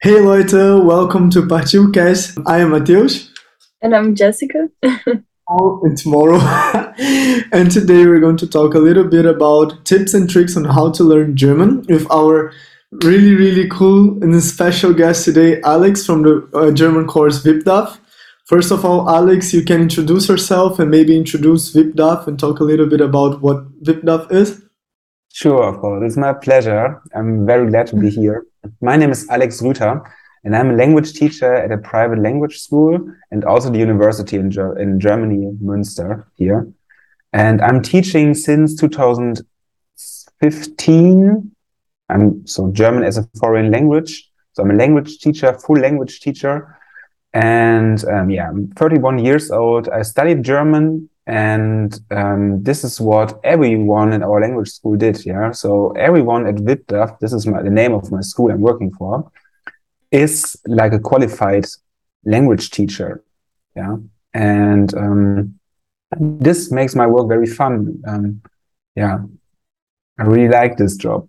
Hey Leute, welcome to PartiuCast. I am Matheus. And I'm Jessica. Oh, and tomorrow. and today we're going to talk a little bit about tips and tricks on how to learn German with our really, really cool and special guest today, Alex from the uh, German course Wipdaf. First of all, Alex, you can introduce yourself and maybe introduce Wipdaf and talk a little bit about what Wipdaf is. Sure, of course. It's my pleasure. I'm very glad to be here. My name is Alex Rüther, and I'm a language teacher at a private language school and also the university in, Ger in Germany, Münster, here. And I'm teaching since 2015. I'm so German as a foreign language. So I'm a language teacher, full language teacher. And um, yeah, I'm 31 years old. I studied German and um, this is what everyone in our language school did. Yeah. So everyone at Wipdaf, this is my, the name of my school I'm working for, is like a qualified language teacher. Yeah. And um, this makes my work very fun. Um, yeah. I really like this job.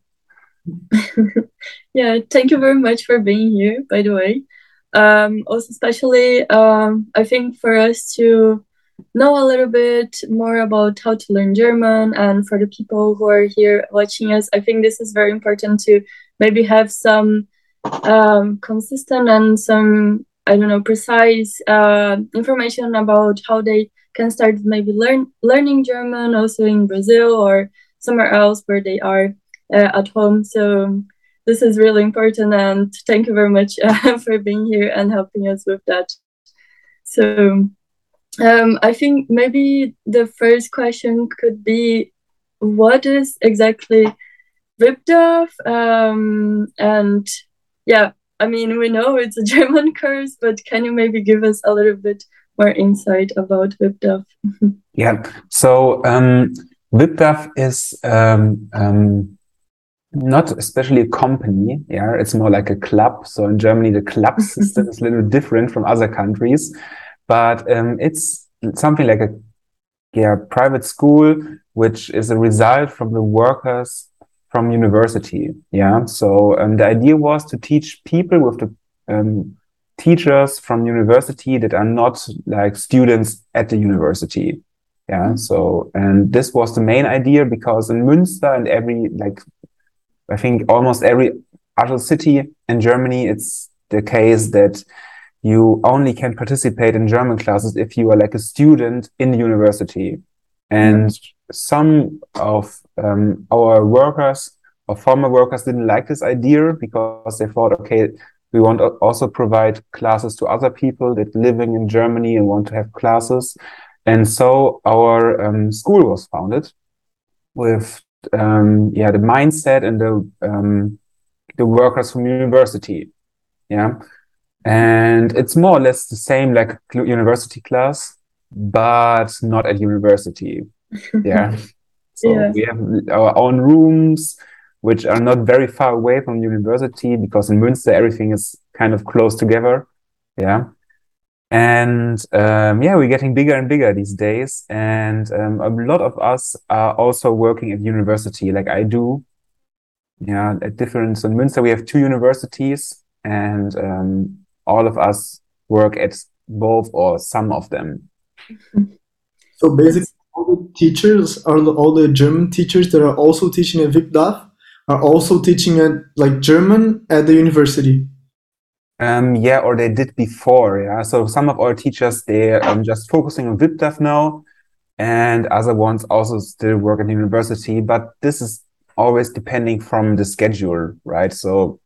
yeah. Thank you very much for being here, by the way. Um, also, especially, um, I think for us to know a little bit more about how to learn German. And for the people who are here watching us, I think this is very important to maybe have some um, consistent and some, I don't know, precise uh, information about how they can start maybe learn learning German also in Brazil or somewhere else where they are uh, at home. So this is really important and thank you very much uh, for being here and helping us with that. So um, I think maybe the first question could be what is exactly Wipdaf? Um, and yeah, I mean, we know it's a German curse, but can you maybe give us a little bit more insight about Wipdaf? yeah, so um, Wipdaf is um, um, not especially a company. Yeah, it's more like a club. So in Germany, the club system is a little different from other countries but um, it's something like a yeah private school which is a result from the workers from university yeah? So um, the idea was to teach people with the um, teachers from university that are not like students at the university yeah? So and this was the main idea because in münster and every like i think almost every other city in germany it's the case that you only can participate in German classes if you are like a student in university. And some of um, our workers or former workers didn't like this idea because they thought, okay, we want to also provide classes to other people that living in Germany and want to have classes. And so our um, school was founded with um, yeah the mindset and the um, the workers from university. Yeah and it's more or less the same like university class but not at university. Yeah. So yeah. we have our own rooms which are not very far away from university because in münster everything is kind of close together. Yeah. And um, yeah we're getting bigger and bigger these days. And um, a lot of us are also working at university like i do. Yeah at different so in münster we have two universities and um, all of us work at both or some of them. So basically, all the teachers, are all the German teachers that are also teaching at Wipdaf are also teaching at like German at the university. Um, yeah, or they did before. Yeah, so some of our teachers they are um, just focusing on Wipdaf now, and other ones also still work at the university. But this is always depending from the schedule, right? So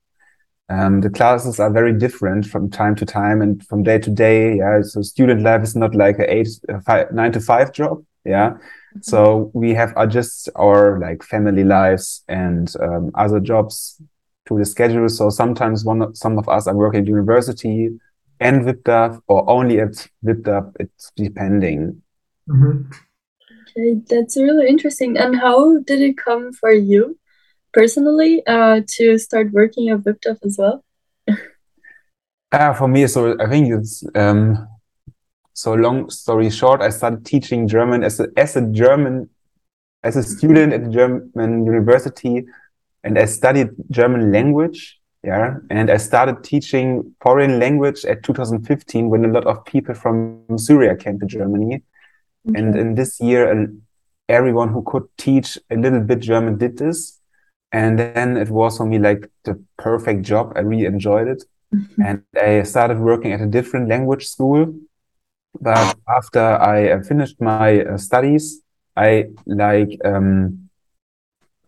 um, the classes are very different from time to time and from day to day. Yeah, so student life is not like a eight, five, nine to five job. Yeah, mm -hmm. so we have adjust our like family lives and um, other jobs to the schedule. So sometimes one, some of us are working at university and Wipdaf or only at Wipdaf. It's depending. Mm -hmm. Okay, that's really interesting. And how did it come for you? Personally uh, to start working at Wipdaf as well? uh, for me, so I think it's um, so long story short. I started teaching German as a as a German as a student at the German university, and I studied German language Yeah. And I started teaching foreign language at 2015 when a lot of people from Syria came to Germany. Okay. And in this year, everyone who could teach a little bit German did this. And then it was for me like the perfect job. I really enjoyed it. Mm-hmm. And I started working at a different language school. But after I uh, finished my uh, studies, I like um,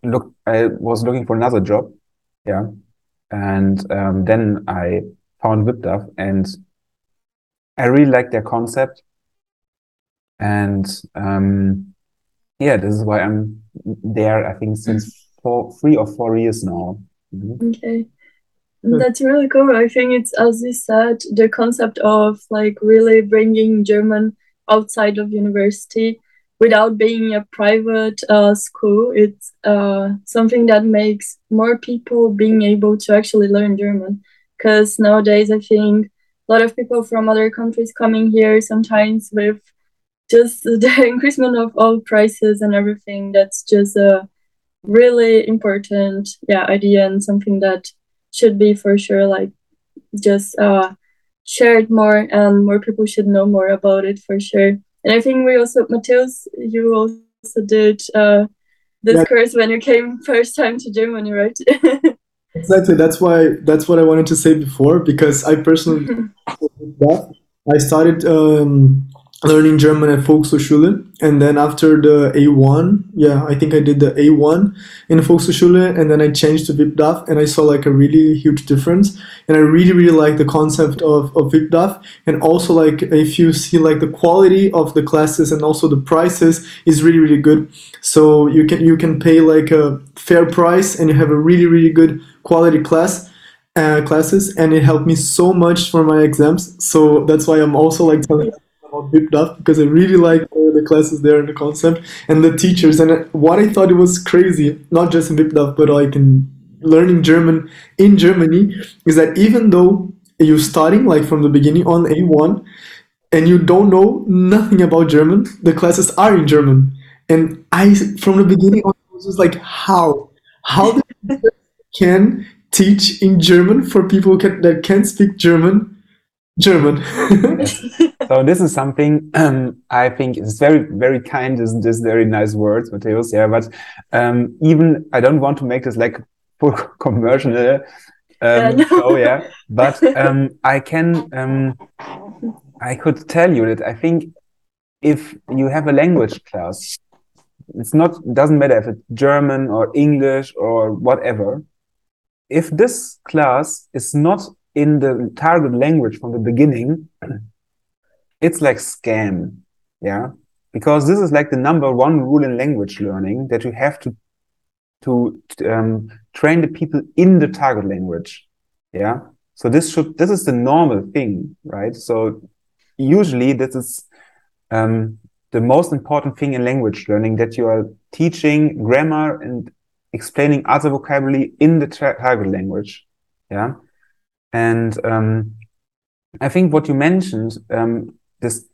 look. I was looking for another job, yeah, and um, then I found Wipdaf, and I really like their concept, and um, yeah, this is why I'm there. I think since mm. Four, three or four years now. Mm-hmm. Okay. That's really cool. I think it's, as you said, the concept of like really bringing German outside of university without being a private uh, school. It's uh, something that makes more people being able to actually learn German. Because nowadays, I think a lot of people from other countries coming here sometimes with just the increasement of all prices and everything. That's just a really important yeah idea and something that should be for sure like just uh, shared more and more people should know more about it for sure. And I think we also, Matheus, you also did uh, this yeah. course when you came first time to Germany, right? exactly. That's why. That's what I wanted to say before because I personally, I started um, learning German at Volkshochschule. And then after the A1, yeah, I think I did the A1 in Volkshochschule and then I changed to Wipdaf and I saw like a really huge difference. And I really, really like the concept of, of Wipdaf. And also like if you see like the quality of the classes and also the prices is really, really good. So you can, you can pay like a fair price and you have a really, really good quality class. Uh, classes and it helped me so much for my exams so that's why i'm also like telling about Wipdaf because I really like uh, the classes there and the concept and the teachers. And what I thought it was crazy, not just in Wipdaf, but like in learning German in Germany, is that even though you're starting like from the beginning on A1 and you don't know nothing about German, the classes are in German. And I, from the beginning on, was just like, how? How can teach in German for people can, that can't speak German German. so this is something um, I think is very, very kind. Isn't this very nice words, Matheus? Yeah, but um, even I don't want to make this like full commercial. Um, yeah, no. so yeah, but um, I can, um, I could tell you that I think if you have a language class, it's not doesn't matter if it's German or English or whatever. If this class is not in the target language from the beginning, it's like scam. Yeah. Because this is like the number one rule in language learning that you have to to um, train the people in the target language. Yeah. So this should this is the normal thing, right? So usually this is um, the most important thing in language learning that you are teaching grammar and explaining other vocabulary in the target language. Yeah. And um, I think what you mentioned, um, this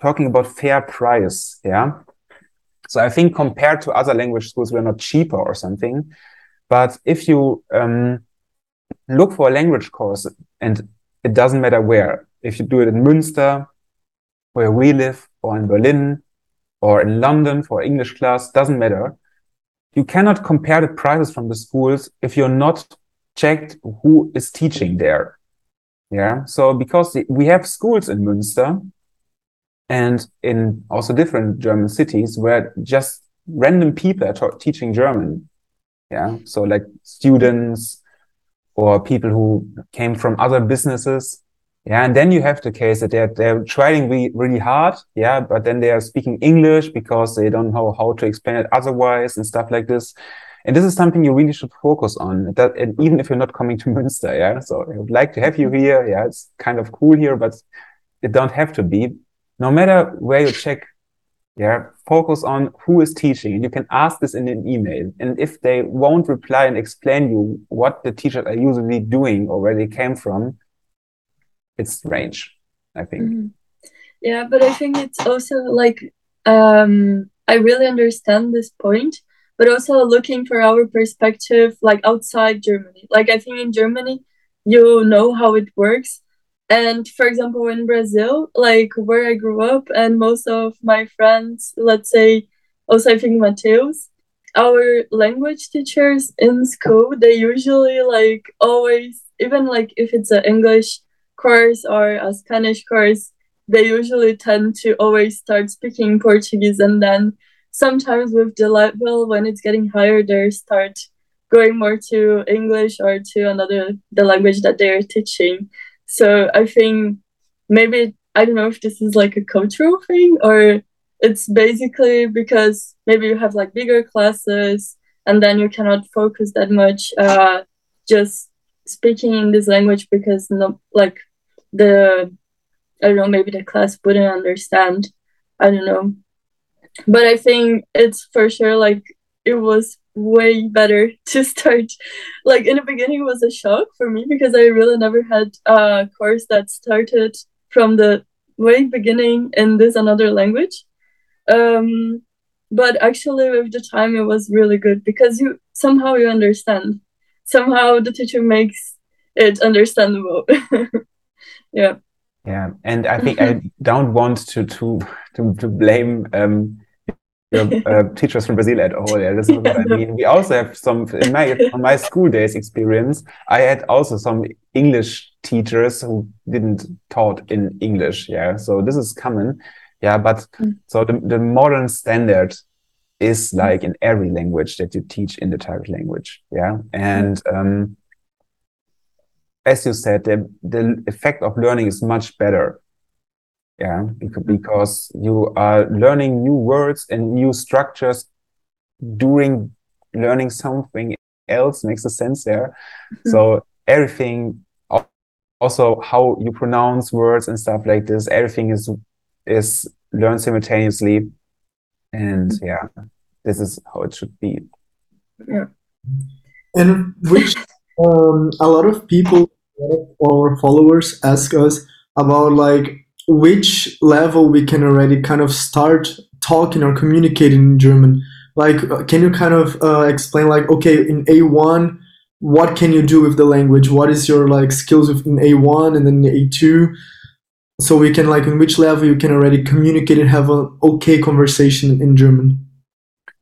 talking about fair price, yeah. So I think compared to other language schools, we're not cheaper or something. But if you um, look for a language course, and it doesn't matter where, if you do it in Münster, where we live, or in Berlin, or in London for English class, doesn't matter. You cannot compare the prices from the schools if you're not checked who is teaching there. Yeah. So because we have schools in Münster and in also different German cities where just random people are teaching German. Yeah. So like students or people who came from other businesses. Yeah. And then you have the case that they're, they're trying really, really hard. Yeah. But then they are speaking English because they don't know how to explain it otherwise and stuff like this. And this is something you really should focus on. That, and even if you're not coming to Münster, yeah. So I would like to have you here. Yeah, it's kind of cool here, but it don't have to be. No matter where you check, yeah, focus on who is teaching. And you can ask this in an email. And if they won't reply and explain you what the teachers are usually doing or where they came from, it's strange, I think. Mm. Yeah, but I think it's also like um I really understand this point but also looking for our perspective like outside Germany. Like I think in Germany, you know how it works. And for example, in Brazil, like where I grew up, and most of my friends, let's say, also I think Matheus, our language teachers in school, they usually like always, even like if it's an English course or a Spanish course, they usually tend to always start speaking Portuguese and then sometimes with level when it's getting higher they start going more to English or to another the language that they're teaching. So I think maybe I don't know if this is like a cultural thing or it's basically because maybe you have like bigger classes and then you cannot focus that much uh, just speaking in this language because no like the I don't know maybe the class wouldn't understand I don't know but I think it's for sure like it was way better to start. Like in the beginning it was a shock for me because I really never had a course that started from the way beginning in this another language. Um, but actually with the time it was really good because you somehow you understand. Somehow the teacher makes it understandable. Yeah. Yeah and i think i don't want to to to, to blame um your uh, teachers from Brazil at all. Yeah, this is what I mean. We also have some in my on my school days experience. I had also some English teachers who didn't taught in English. Yeah, so this is common. Yeah, but mm. so the, the modern standard is like in every language that you teach in the target language. Yeah. And um, as you said, the, the effect of learning is much better. Yeah, because you are learning new words and new structures during learning something else makes a sense there. Mm-hmm. So everything, also how you pronounce words and stuff like this, everything is is learn simultaneously. And mm-hmm. yeah, this is how it should be. Yeah. And which um, a lot of people, or followers ask us about like which level we can already kind of start talking or communicating in German. Like, uh, can you kind of uh, explain like, okay, in A1, what can you do with the language? What is your like skills in A1 and then A2? so we can like in which level you can already communicate and have an okay conversation in german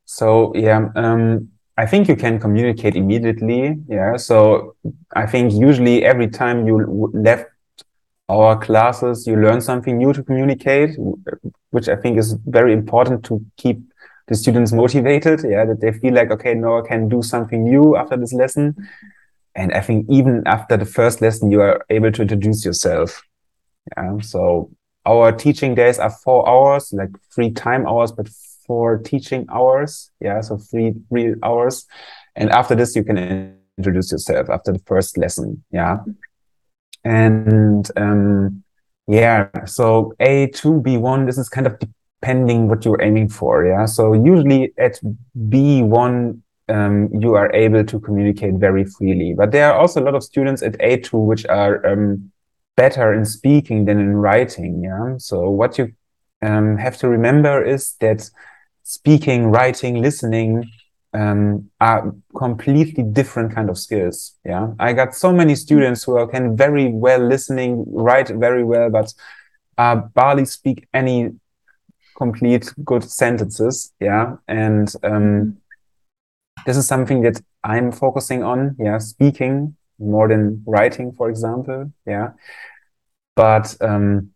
so yeah um, i think you can communicate immediately yeah so i think usually every time you left our classes you learn something new to communicate which i think is very important to keep the students motivated yeah that they feel like okay now i can do something new after this lesson and i think even after the first lesson you are able to introduce yourself yeah. So our teaching days are four hours, like three time hours, but four teaching hours. Yeah. So three real hours. And after this, you can introduce yourself after the first lesson. Yeah. And, um, yeah. So A2, B1, this is kind of depending what you're aiming for. Yeah. So usually at B1, um, you are able to communicate very freely. But there are also a lot of students at A2 which are um, better in speaking than in writing. Yeah. So what you um, have to remember is that speaking, writing, listening um, are completely different kind of skills. Yeah. I got so many students who are, can very well listening, write very well, but uh, barely speak any complete good sentences. Yeah. And um, this is something that I'm focusing on. Yeah. Speaking more than writing, for example. Yeah. But um,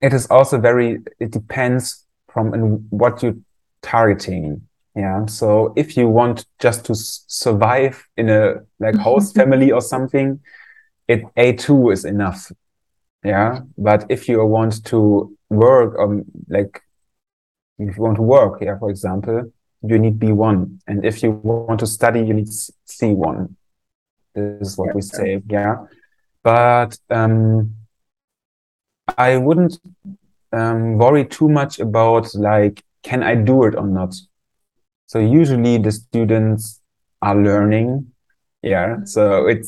it is also very, it depends from what you're targeting. Yeah. So if you want just to survive in a like host family or something, it A2 is enough. Yeah. But if you want to work on like, if you want to work, yeah, for example, you need B1. And if you want to study, you need C1. This is what yeah. we say. Yeah. But, um, I wouldn't um, worry too much about like, can I do it or not? So usually the students are learning. Yeah. Mm-hmm. So it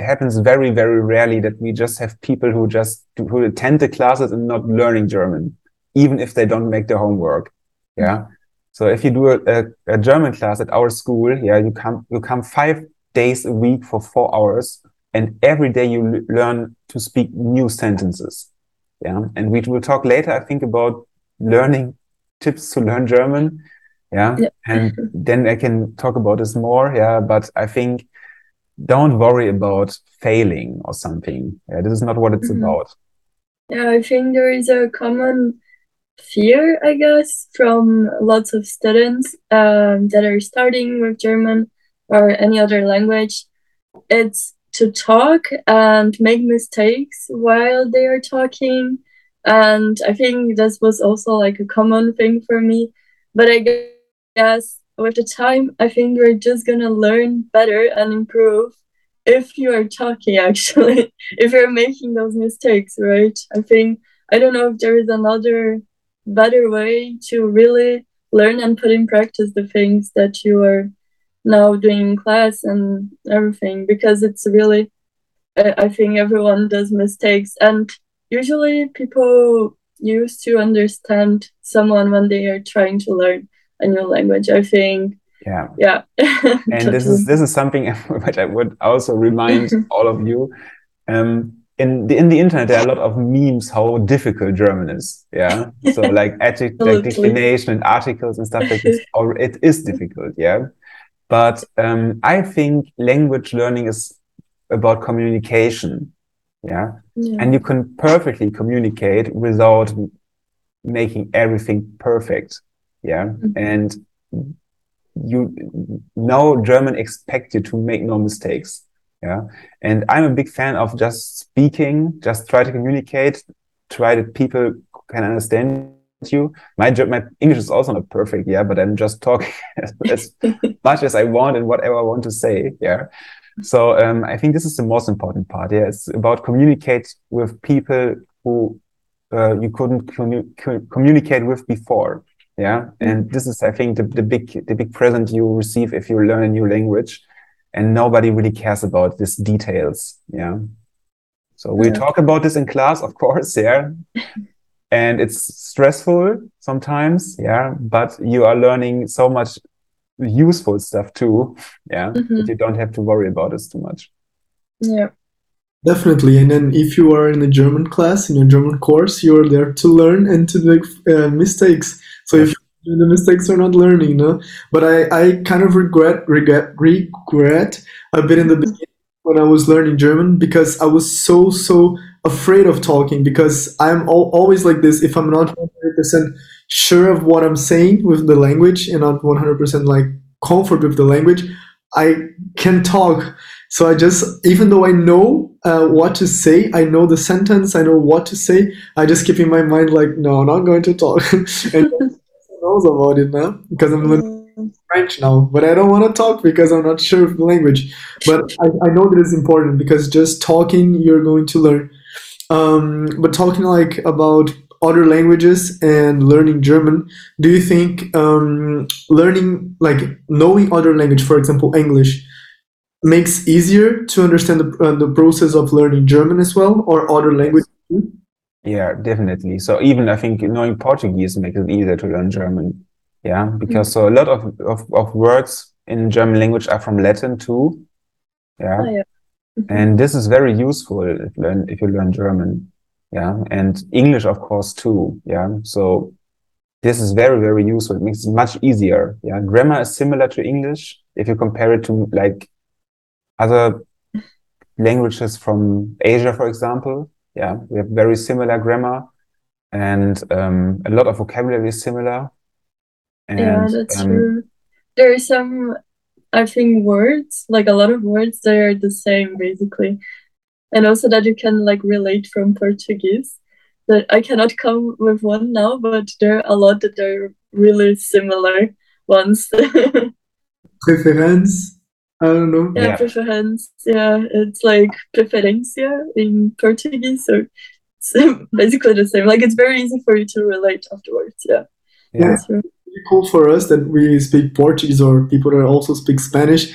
happens very, very rarely that we just have people who just who attend the classes and not learning German, even if they don't make their homework. Yeah. Mm-hmm. So if you do a, a, a German class at our school, yeah, you come you come five days a week for four hours, and every day you learn to speak new sentences. Yeah, and we will talk later, I think, about learning tips to learn German. Yeah, Yeah. and then I can talk about this more. Yeah, but I think don't worry about failing or something. Yeah, this is not what it's Mhm. about. Yeah, I think there is a common fear, I guess, from lots of students um, that are starting with German or any other language. It's to talk and make mistakes while they are talking. And I think this was also like a common thing for me. But I guess with the time, I think we're just gonna learn better and improve if you are talking, actually. If you're making those mistakes, right? I think I don't know if there is another better way to really learn and put in practice the things that you are now doing in class and everything because it's really I I think everyone does mistakes. And usually people used to understand someone when they are trying to learn a new language. I think Yeah. yeah. and this is this is something which I would also remind all of you. Um, in the in the internet, there are a lot of memes how difficult German is. Yeah, so like adjective, like declination and articles and stuff like this. Or it is difficult. Yeah, but um, I think language learning is about communication. Yeah, yeah. and you can perfectly communicate without making everything perfect yeah Mhm. and you know german expect you to make no mistakes yeah and i'm a big fan of just speaking just try to communicate try that people can understand you my my english is also not perfect yeah but i'm just talking as, as much as i want and whatever i want to say yeah so um, I think this is the most important part. Yeah, it's about communicate with people who uh, you couldn't commu- communicate with before. Yeah, and this is, I think, the, the big the big present you receive if you learn a new language, and nobody really cares about these details. Yeah, so we Yeah. talk about this in class, of course. Yeah, and it's stressful sometimes. Yeah, but you are learning so much useful stuff too. Yeah, that Mhm. you don't have to worry about this too much. Yeah. Definitely. And then if you are in a German class, in a German course, you're there to learn and to make uh, mistakes. So if you do the mistakes are not learning, no? But I, I kind of regret, regret, regret a bit in the beginning when I was learning German because I was so, so afraid of talking because I'm al- always like this. If I'm not 100% sure of what I'm saying with the language and not 100% like comfort with the language, I can talk. So I just, even though I know uh, what to say, I know the sentence, I know what to say, I just keep in my mind like, no, I'm not going to talk. and knows about it now because I'm learning French now, but I don't want to talk because I'm not sure of the language. But I, I know that it's important because just talking, you're going to learn. Um, but talking like about other languages and learning German, do you think um, learning like knowing other language, for example, English, makes easier to understand the, uh, the process of learning German as well, or other languages? too? Yeah, definitely. So even I think knowing Portuguese makes it easier to learn German. Yeah, because so a lot of, of, of words in German language are from Latin too. Yeah. Oh, yeah. Mhm. And this is very useful if learn if you learn German. Yeah. And English, of course, too. Yeah. So this is very, very useful. It makes it much easier. Yeah. Grammar is similar to English if you compare it to like other languages from Asia, for example. Yeah. We have very similar grammar and um, a lot of vocabulary is similar. And Yeah, that's um, true. There are some, I think, words, like a lot of words that are the same basically. And also that you can like relate from Portuguese. That I cannot come with one now, but there are a lot that are really similar ones. Preference? I don't know. Yeah, Yeah. preference. Yeah, it's like preferencia in Portuguese, so it's basically the same. Like it's very easy for you to relate afterwards. Yeah, yeah. that's true. really cool for us that we speak Portuguese or people that also speak Spanish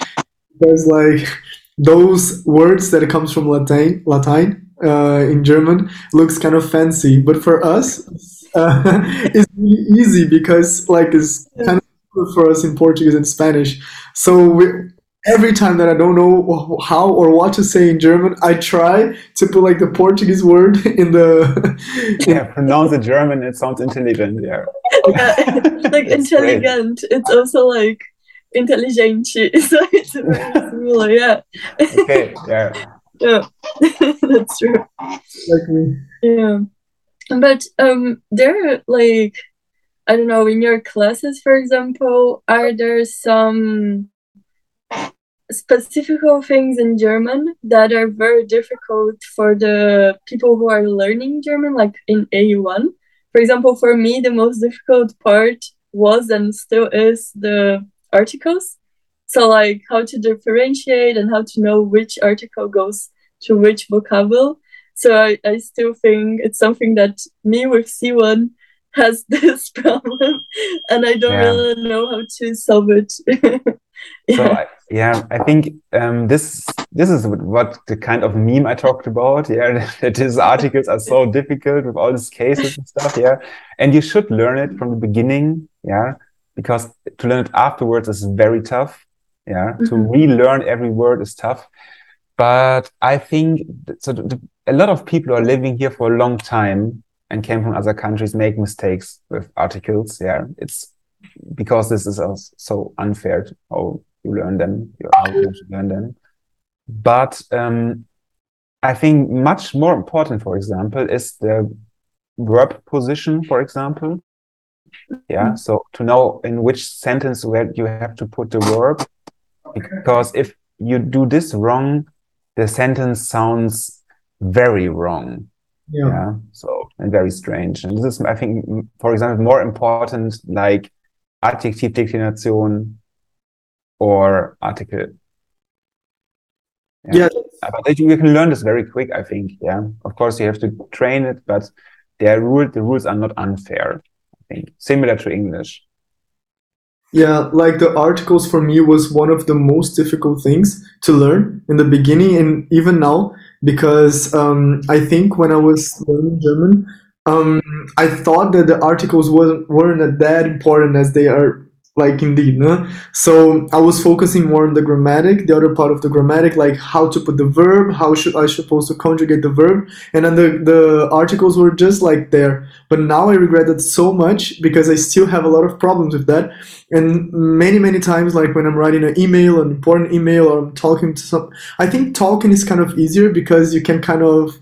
because like those words that comes from Latin Latin uh, in German looks kind of fancy but for us uh, it's really easy because like it's kind of for us in Portuguese and Spanish. So we, every time that I don't know how or what to say in German, I try to put like the Portuguese word in the. yeah, pronounce it German. It sounds intelligent. Yeah. yeah like intelligent. It's also like intelligente. So it's very similar. Yeah. Okay. Yeah. yeah, that's true. Like me. Yeah, but um, there are like I don't know in your classes, for example, are there some specific things in German that are very difficult for the people who are learning German, like in A1? For example, for me, the most difficult part was and still is the articles. So, like how to differentiate and how to know which article goes to which vocabulary. So, I, I still think it's something that me with C1 has this problem, and I don't Yeah. really know how to solve it. So I, yeah, I think um, this this is what the kind of meme I talked about. Yeah, that his articles are so difficult with all these cases and stuff. Yeah, and you should learn it from the beginning. Yeah, because to learn it afterwards is very tough. Yeah, to Mhm. relearn every word is tough. But I think so. The- a lot of people are living here for a long time and came from other countries make mistakes with articles. Yeah, it's because this is so unfair to how you learn them, you- how you learn them. But um, I think much more important, for example, is the verb position, for example. Yeah, so to know in which sentence where you have to put the verb, because if you do this wrong, the sentence sounds very wrong Yeah. yeah. So and very strange. And this is i think for example more important like adjective declination or article Yeah. Uh, but you can learn this very quick i think yeah. Of course you have to train it but the rule the rules are not unfair i think. Similar to english. Yeah, like the articles for me was one of the most difficult things to learn in the beginning and even now because um, I think when I was learning German, um, I thought that the articles wasn't weren't that important as they are like indeed. No? So I was focusing more on the grammatic, the other part of the grammatic, like how to put the verb, how should I supposed to conjugate the verb, and then the the articles were just like there. But now I regret it so much because I still have a lot of problems with that and many many times like when i'm writing an email an important email or i'm talking to some i think talking is kind of easier because you can kind of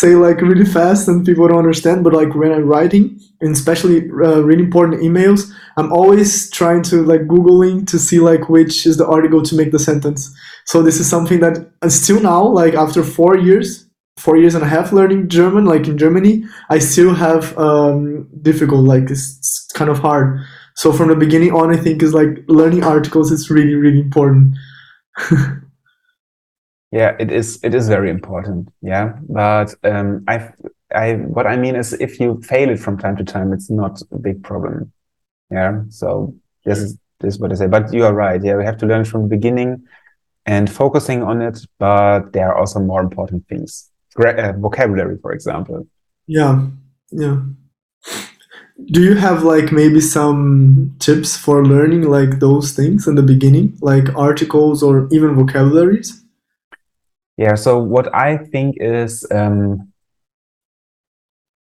say like really fast and people don't understand but like when i'm writing and especially uh, really important emails i'm always trying to like googling to see like which is the article to make the sentence so this is something that still now like after four years four years and a half learning german like in germany i still have um difficult like it's, it's kind of hard so from the beginning on, I think is like learning articles is really, really important. Yeah, it is. It is very important. Yeah, but um, I, I, what I mean is, if you fail it from time to time, it's not a big problem. Yeah. So this is this is what I say. But you are right. Yeah, we have to learn from the beginning and focusing on it. But there are also more important things. Gra- uh, vocabulary, for example. Yeah, yeah. Do you have like maybe some tips for learning like those things in the beginning, like articles or even vocabularies? Yeah. So what I think is, um,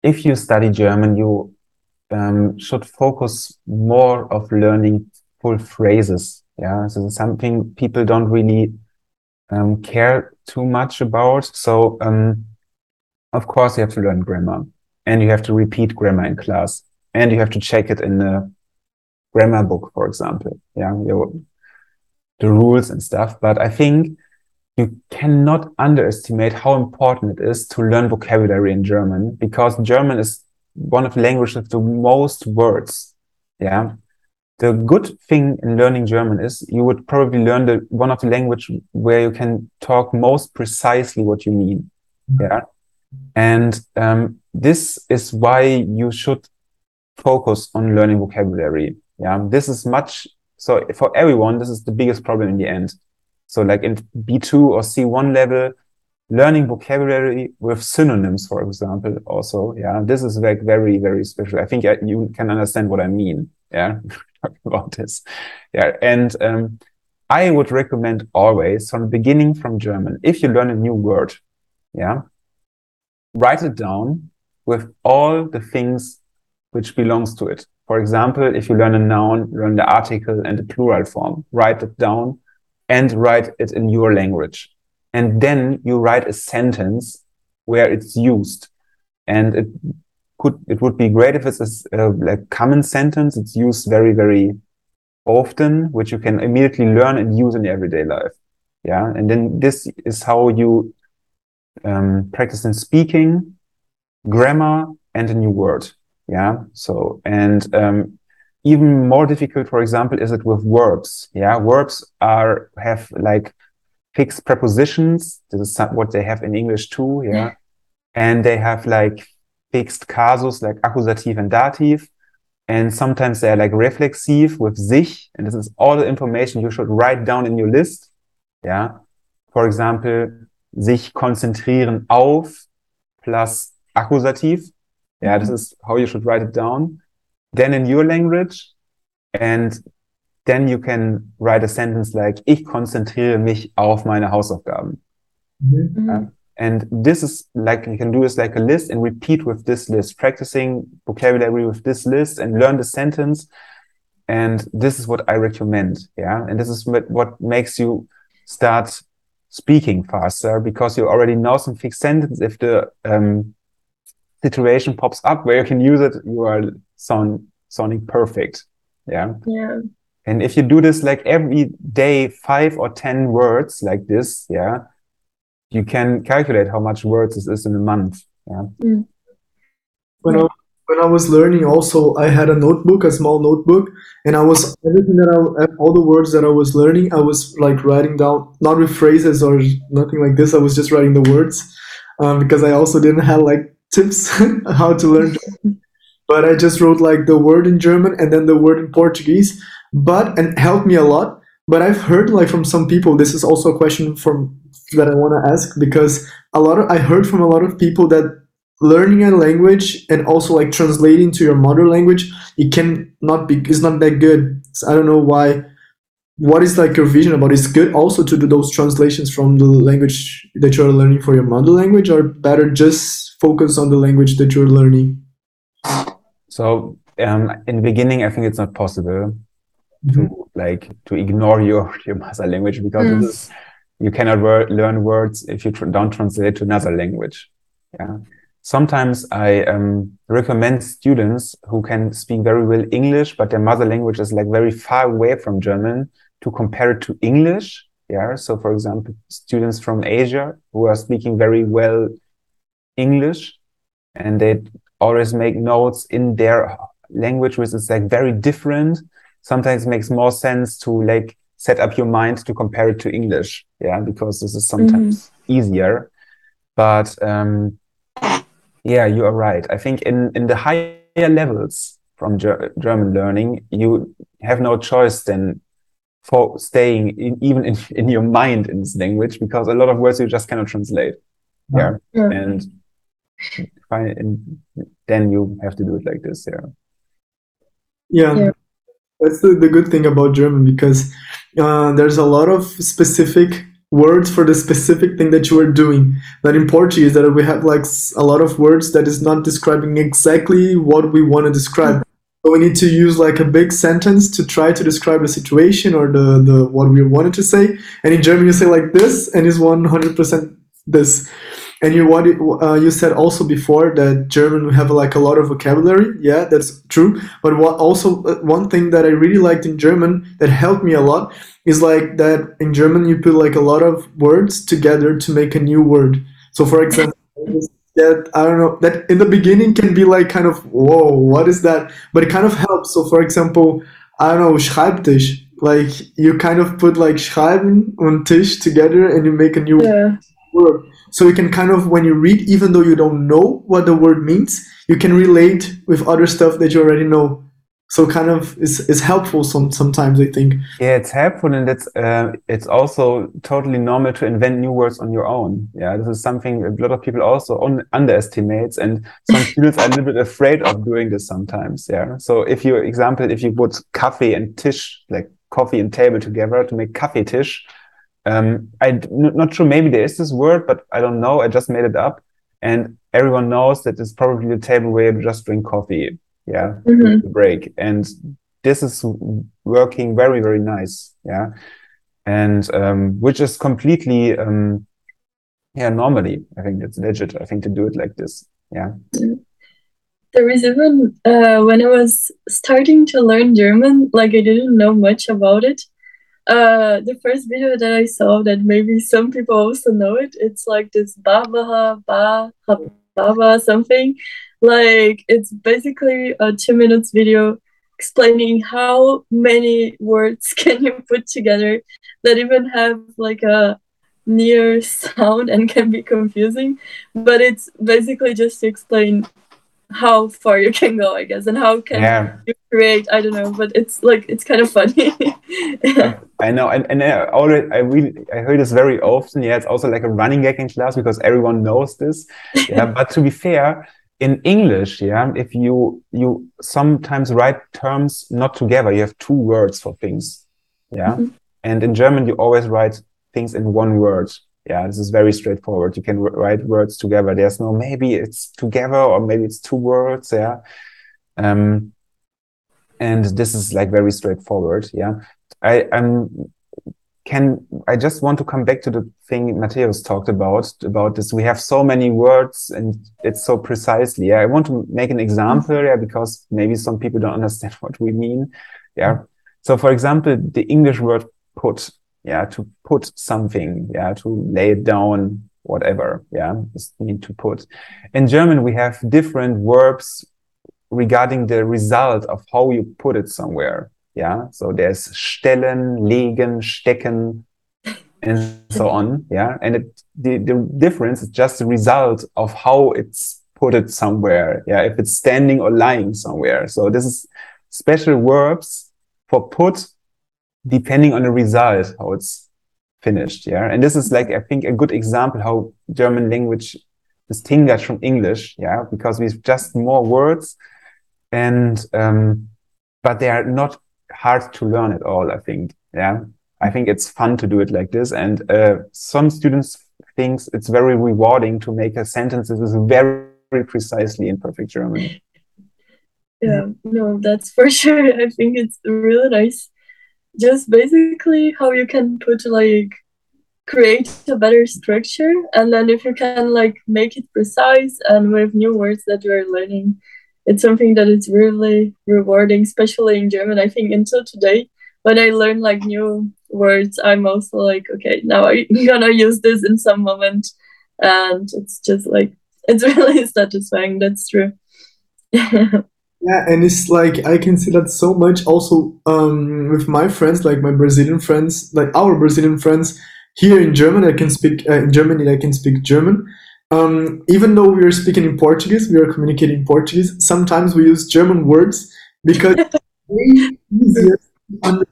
if you study German, you um, should focus more of learning full phrases. Yeah, so something people don't really um, care too much about. So, um, of course, you have to learn grammar, and you have to repeat grammar in class, and you have to check it in the grammar book, for example. Yeah, your, the rules and stuff. But I think you cannot underestimate how important it is to learn vocabulary in German because German is one of the languages with the most words. Yeah. The good thing in learning German is you would probably learn the one of the language where you can talk most precisely what you mean. Yeah. And um, this is why you should focus on learning vocabulary. Yeah. This is much so for everyone, this is the biggest problem in the end. So like in B2 or C1 level, learning vocabulary with synonyms, for example, also, yeah, this is like very, very special. I think you can understand what I mean. Yeah, about this. Yeah, and um, I would recommend always from beginning from German, if you learn a new word, yeah, write it down with all the things which belongs to it. For example, if you learn a noun, learn the article and the plural form, write it down and write it in your language. And then you write a sentence where it's used. And it could, it would be great if it's a, a like common sentence. It's used very, very often, which you can immediately learn and use in everyday life. Yeah. And then this is how you um, practice in speaking, grammar, and a new word. Yeah. So, and, um, even more difficult, for example, is it with verbs? Yeah. Verbs are, have like fixed prepositions. This is what they have in English too. Yeah. And they have like fixed casus like accusative and dative. And sometimes they're like reflexive with sich. And this is all the information you should write down in your list. Yeah. For example, sich konzentrieren auf plus accusative. Yeah, this mhm. is how you should write it down. Then in your language, and then you can write a sentence like, ich konzentriere mich auf meine Hausaufgaben. Mhm. Yeah? And this is like, you can do is like a list and repeat with this list, practicing vocabulary with this list and learn the sentence. And this is what I recommend. Yeah. And this is what, what makes you start speaking faster because you already know some fixed sentence. If the, um, situation pops up where you can use it, you are sound sounding perfect. Yeah. Yeah. And if you do this like every day, five or 10 words like this, yeah, you can calculate how much words this is in a month. Yeah. when I when I was learning, also I had a notebook, a small notebook, and I was everything that I all the words that I was learning, I was like writing down, not with phrases or nothing like this. I was just writing the words um, because I also didn't have like tips how to learn. German. But I just wrote like the word in German and then the word in Portuguese, but and helped me a lot. But I've heard like from some people, this is also a question from that I want to ask because a lot of I heard from a lot of people that learning a language and also like translating to your mother language it can not be it's not that good so i don't know why what is like your vision about it? it's good also to do those translations from the language that you're learning for your mother language or better just focus on the language that you're learning So, um, in the beginning, I think it's not possible Mhm. to like to ignore your your mother language because Mm. is you cannot wor- learn words if you tr- don't translate to another language. Yeah. Sometimes I um, recommend students who can speak very well English, but their mother language is like very far away from German to compare it to English. Yeah. So, for example, students from Asia who are speaking very well English and they always make notes in their language, which is like very different. Sometimes it makes more sense to like set up your mind to compare it to English. Yeah, because this is sometimes easier. But um, yeah, you are right. I think in in the higher levels from Ger German learning, you have no choice than for staying in, even in, in your mind in this language because a lot of words you just cannot translate. Yeah, Yeah. and fine, and then you have to do it like this. Yeah. yeah, Yeah. that's the, the good thing about german because uh, there's a lot of specific words for the specific thing that you are doing that in portuguese that we have like a lot of words that is not describing exactly what we want to describe so we need to use like a big sentence to try to describe the situation or the, the what we wanted to say and in german you say like this and it's 100% this and you what uh, you said also before that German we have like a lot of vocabulary. Yeah, that's true. But what also uh, one thing that I really liked in German that helped me a lot is like that in German you put like a lot of words together to make a new word. So for example, that I don't know that in the beginning can be like kind of whoa, what is that? But it kind of helps. So for example, I don't know Schreibtisch. Like you kind of put like schreiben and Tisch together and you make a new Yeah. word. So you can kind of, when you read, even though you don't know what the word means, you can relate with other stuff that you already know. so kind of is is helpful some sometimes i think. Yeah it's helpful and it's uh, it's also totally normal to invent new words on your own. Yeah this is something a lot of people also un underestimates and some students are a little bit afraid of doing this sometimes yeah. So if you example if you put coffee and tish like coffee and table together to make coffee tish um i'm not sure maybe there is this word but i don't know. I just made it up. And everyone knows that it's probably the table where you just drink coffee. Yeah Mhm. break. And this is working very very nice. Yeah. And um which is completely um yeah normally. I think it's legit. I think to do it like this. Yeah. There is even uh, when I was starting to learn German, like I didn't know much about it. Uh, the first video that I saw that maybe some people also know it, it's like this Baba Ba ha, Baba something. Like it's basically a two minutes video explaining how many words can you put together that even have like a near sound and can be confusing. But it's basically just to explain how far you can go, I guess, and how can yeah you create. I don't know, but it's like it's kind of funny. i know and, and i already i really i heard this very often yeah it's also like a running gag in class because everyone knows this yeah but to be fair in english yeah if you you sometimes write terms not together you have two words for things yeah Mhm. and in german you always write things in one word yeah this is very straightforward. You can write words together. There's no maybe it's together or maybe it's two words yeah. Um and this is like very straightforward yeah. I i'm can i just want to come back to the thing Matheus talked about about this. We have so many words and it's so precisely yeah. I want to make an example yeah because maybe some people don't understand what we mean yeah. So for example the english word put yeah to put something yeah to lay it down whatever yeah just need to put. In german we have different verbs regarding the result of how you put it somewhere yeah? So there's stellen legen stecken and so on yeah? And it, the, the difference is just the result of how it's put it somewhere yeah? If it's standing or lying somewhere. So this is special verbs for put depending on the result how it's finished yeah and this is like i think a good example how german language distinguished from english yeah because we've just more words and um but they are not hard to learn at all i think yeah i think it's fun to do it like this and uh, some students thinks it's very rewarding to make a sentence that is very, very precisely in perfect german yeah, no, that's for sure. I think it's really nice. Just basically how you can put like create a better structure and then if you can like make it precise and with new words that you are learning it's something that is really rewarding especially in german. I think until today when i learn like new words i'm also like okay now i'm gonna use this in some moment. And it's just like it's really satisfying that's true Yeah, and it's like I can see that so much also um, with my friends, like my Brazilian friends, like our Brazilian friends here in Germany. I can speak uh, in Germany. I can speak German. Um, even though we are speaking in Portuguese, we are communicating in Portuguese. Sometimes we use German words because it's way easier to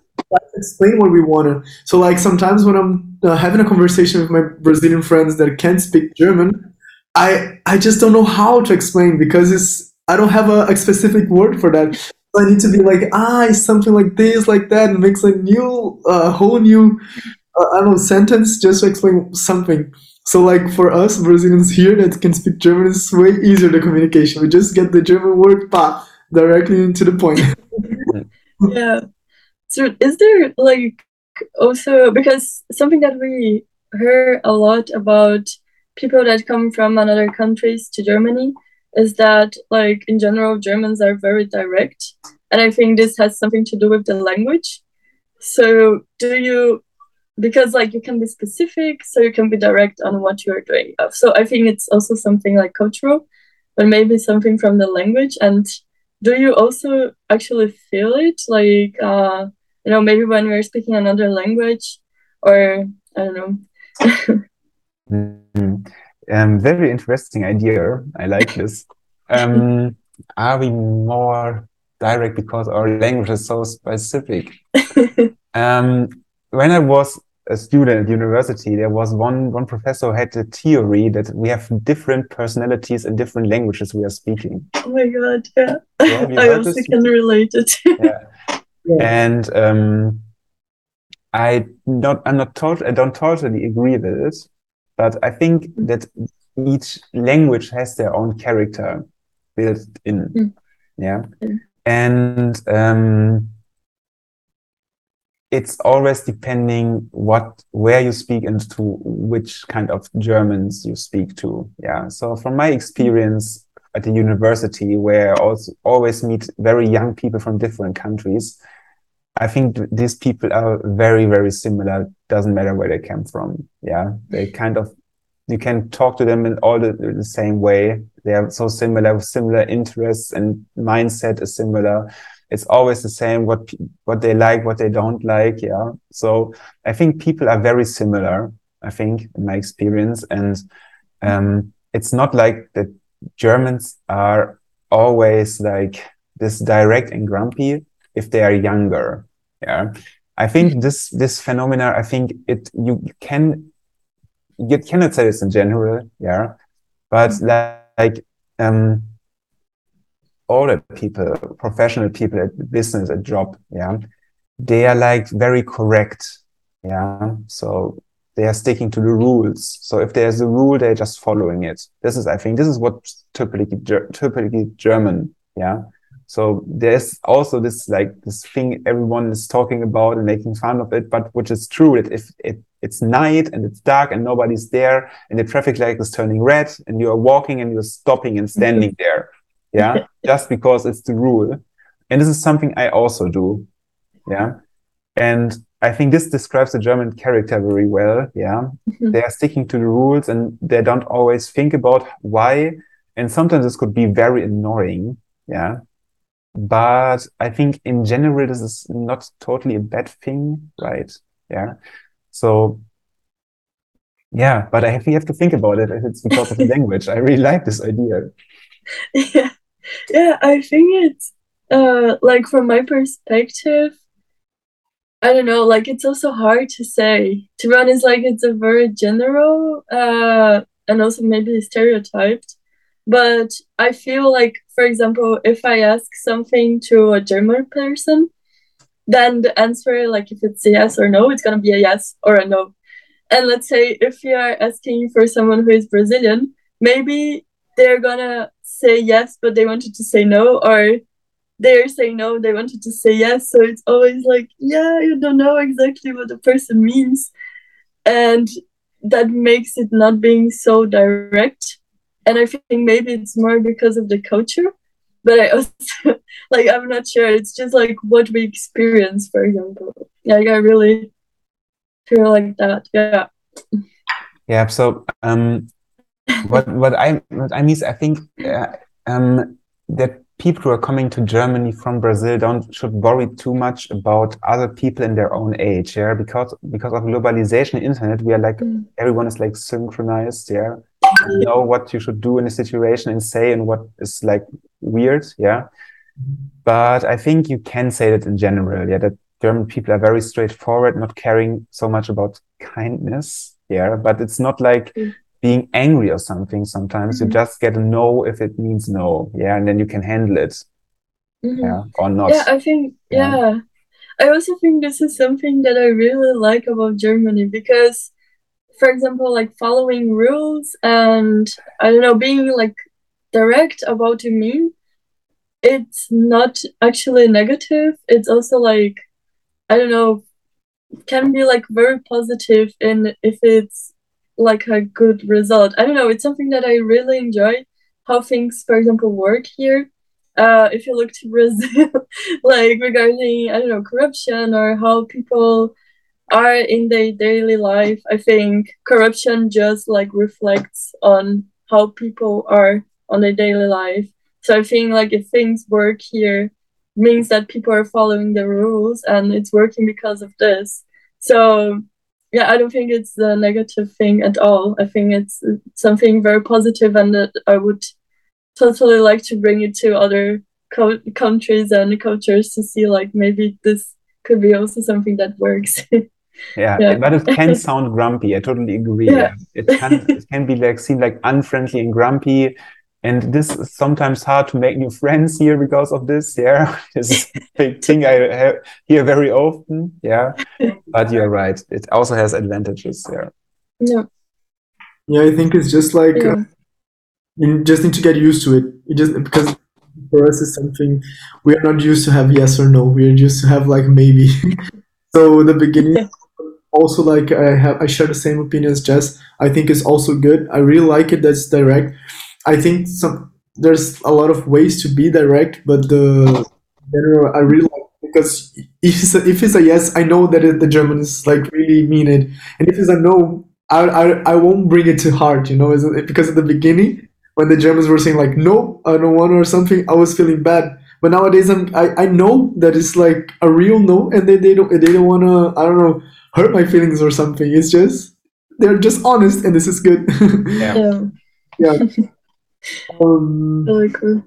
explain what we want to. So, like sometimes when I'm uh, having a conversation with my Brazilian friends that can't speak German, I I just don't know how to explain because it's I don't have a, a specific word for that. So I need to be like ah, something like this, like that, and makes a new, uh, whole new, uh, I don't know, sentence just to explain something. So like for us Brazilians here that can speak German, it's way easier the communication. We just get the German word pa directly into the point. yeah so is there like also because something that we hear a lot about people that come from another countries to germany is that like in general germans are very direct and i think this has something to do with the language. So do you because like you can be specific so you can be direct on what you're doing. So i think it's also something like cultural but maybe something from the language. And do you also actually feel it? Like uh you know maybe when we're speaking another language or i don't know. Mhm. um, very interesting idea i like this um, are we more direct because our language is so specific. um, when I was a student at university, there was one one professor had a theory that we have different personalities in different languages we are speaking. Oh my god, yeah. yeah I also can relate it. yeah. yeah. And um, I not I'm not totally I don't totally agree with it, but I think that each language has their own character built in. Mm. Yeah. Mm. And um, it's always depending what where you speak and to which kind of Germans you speak to. Yeah. So from my experience at the university, where I also always meet very young people from different countries, I think these people are very very similar. Doesn't matter where they came from. Yeah, they kind of you can talk to them in all the, the same way. They are so similar, similar interests and mindset is similar it's always the same what what they like what they don't like yeah so i think people are very similar i think in my experience and um, it's not like that germans are always like this direct and grumpy if they are younger yeah i think this this phenomena i think it you can you cannot say this in general yeah but like um older people, professional people at business, at job, yeah, they are like very correct, yeah. So they are sticking to the rules. So if there's a rule, they're just following it. This is, I think, this is what typically typically German, yeah. So there's also this like this thing everyone is talking about and making fun of it, but which is true that if it it's night and it's dark and nobody's there and the traffic light is turning red and you are walking and you're stopping and standing there yeah just because it's the rule. And this is something i also do yeah. And i think this describes the german character very well yeah. Mm-hmm. they are sticking to the rules and they don't always think about why. And sometimes this could be very annoying yeah but i think in general this is not totally a bad thing right yeah so yeah but i have, you have to think about it if it's because of the language i really like this idea yeah yeah, I think it's uh like from my perspective, I don't know, like it's also hard to say. To be honest, like it's a very general uh and also maybe stereotyped. But I feel like, for example, if I ask something to a German person, then the answer, like if it's a yes or no, it's gonna be a yes or a no. And let's say if you are asking for someone who is Brazilian, maybe they're gonna say yes, but they wanted to say no, or they're saying no, they wanted to say yes. So it's always like, yeah, you don't know exactly what the person means. And that makes it not being so direct. And I think maybe it's more because of the culture. But I also, like, I'm not sure. It's just like what we experience, for example. Like, I really feel like that. Yeah. Yeah. So, um, what what I what I mean is I think uh, um, that people who are coming to Germany from Brazil don't should worry too much about other people in their own age, yeah, because because of globalization, internet, we are like mm. everyone is like synchronized, yeah. Know what you should do in a situation and say and what is like weird, yeah. But I think you can say that in general, yeah, that German people are very straightforward, not caring so much about kindness, yeah. But it's not like mm being angry or something sometimes mm-hmm. you just get to know if it means no yeah and then you can handle it mm-hmm. yeah or not yeah i think yeah. yeah. i also think this is something that i really like about germany because for example like following rules and i don't know being like direct about you mean it's not actually negative it's also like i don't know can be like very positive in if it's like a good result. I don't know. It's something that I really enjoy. How things, for example, work here. Uh, if you look to Brazil, like regarding I don't know corruption or how people are in their daily life, I think corruption just like reflects on how people are on their daily life. So I think like if things work here, means that people are following the rules and it's working because of this. So yeah, I don't think it's a negative thing at all. I think it's something very positive, and that I would totally like to bring it to other co- countries and cultures to see like maybe this could be also something that works. Yeah, Yeah. but it can sound grumpy. I totally agree. Yeah. It can it can be like seem like unfriendly and grumpy. And this is sometimes hard to make new friends here because of this. Yeah, this is a big thing I ha- hear very often. Yeah, but you're right. It also has advantages. Yeah, yeah, Yeah, I think it's just like uh, you just need to get used to it. You just because for us it's something we are not used to have yes or no. We are used to have like maybe. so the beginning also like I have I share the same opinion as Jess. I think it's also good. I really like it that's direct. I think some there's a lot of ways to be direct, but the general I really like because if it's a, if it's a yes, I know that it, the Germans like really mean it, and if it's a no, I I, I won't bring it to heart, you know, it- because at the beginning when the Germans were saying like no, I don't want or something, I was feeling bad. But nowadays I'm I, I know that it's like a real no, and they, they don't they don't wanna I don't know hurt my feelings or something. It's just they're just honest, and this is good. Yeah. yeah, yeah. Um, really cool.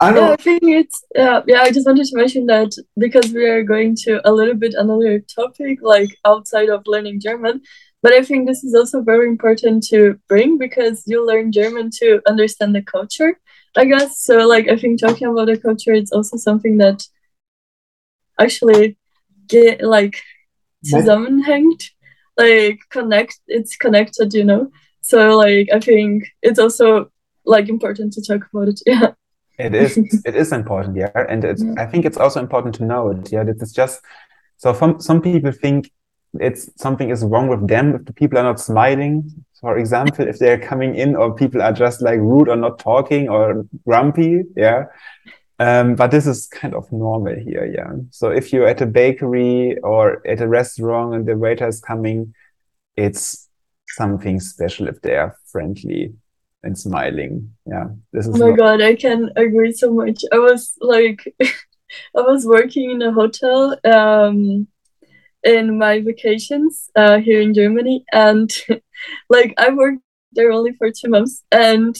I Yeah, don't. I think it's yeah, yeah. I just wanted to mention that because we are going to a little bit another topic, like outside of learning German. But I think this is also very important to bring because you learn German to understand the culture, I guess. So, like, I think talking about the culture is also something that actually get like Right. Zusammenhängt, like connect. It's connected, you know. So, like, I think it's also like important to talk about it. Yeah. it is. It is important. Yeah, and it's, Yeah. I think it's also important to know it. Yeah, that it's just so. Some some people think it's something is wrong with them if the people are not smiling. For example, if they're coming in or people are just like rude or not talking or grumpy. Yeah. Um, but this is kind of normal here, yeah. So if you're at a bakery or at a restaurant and the waiter is coming, it's something special if they are friendly and smiling. Yeah, this is Oh my not- God, I can agree so much. I was like, I was working in a hotel um, in my vacations uh, here in Germany, and like I worked there only for two months, and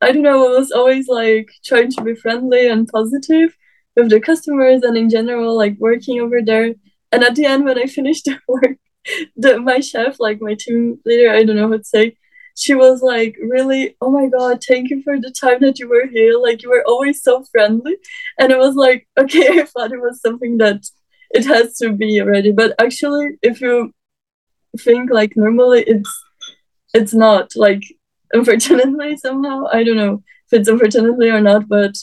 I don't know, I was always like trying to be friendly and positive with the customers and in general, like working over there. And at the end, when I finished the work, the my chef, like my team leader, I don't know how to say, she was like really oh my god thank you for the time that you were here. Like you were always so friendly. And it was like okay i thought it was something that it has to be already. But actually if you think like normally it's it's not like unfortunately somehow? I don't know if it's unfortunately or not but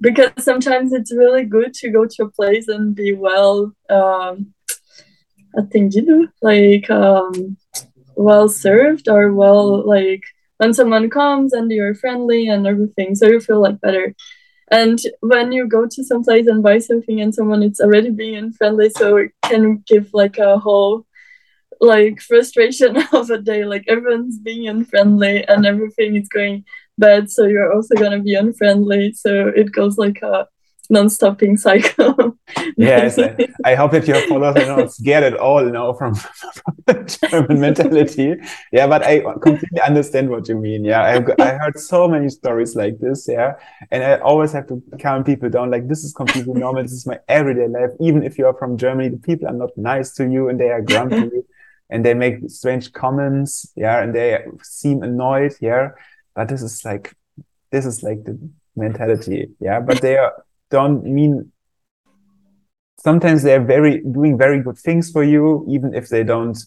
because sometimes it's really good to go to a place and be well um do like um well served or well like when someone comes and you're friendly and everything so you feel like better. And when you go to some place and buy something and someone it's already being friendly so it can give like a whole like frustration of a day like everyone's being unfriendly and everything is going bad so you're also gonna be unfriendly so it goes like a non-stopping cycle Yes, I, I hope that your followers are not scared at all now from, from the German mentality. Yeah, but I completely understand what you mean. Yeah, I've, I heard so many stories like this. Yeah, and I always have to calm people down. Like this is completely normal. This is my everyday life. Even if you are from Germany, the people are not nice to you and they are grumpy and they make strange comments. Yeah, and they seem annoyed. Yeah, but this is like this is like the mentality. Yeah, but they are, don't mean sometimes they're very doing very good things for you, even if they don't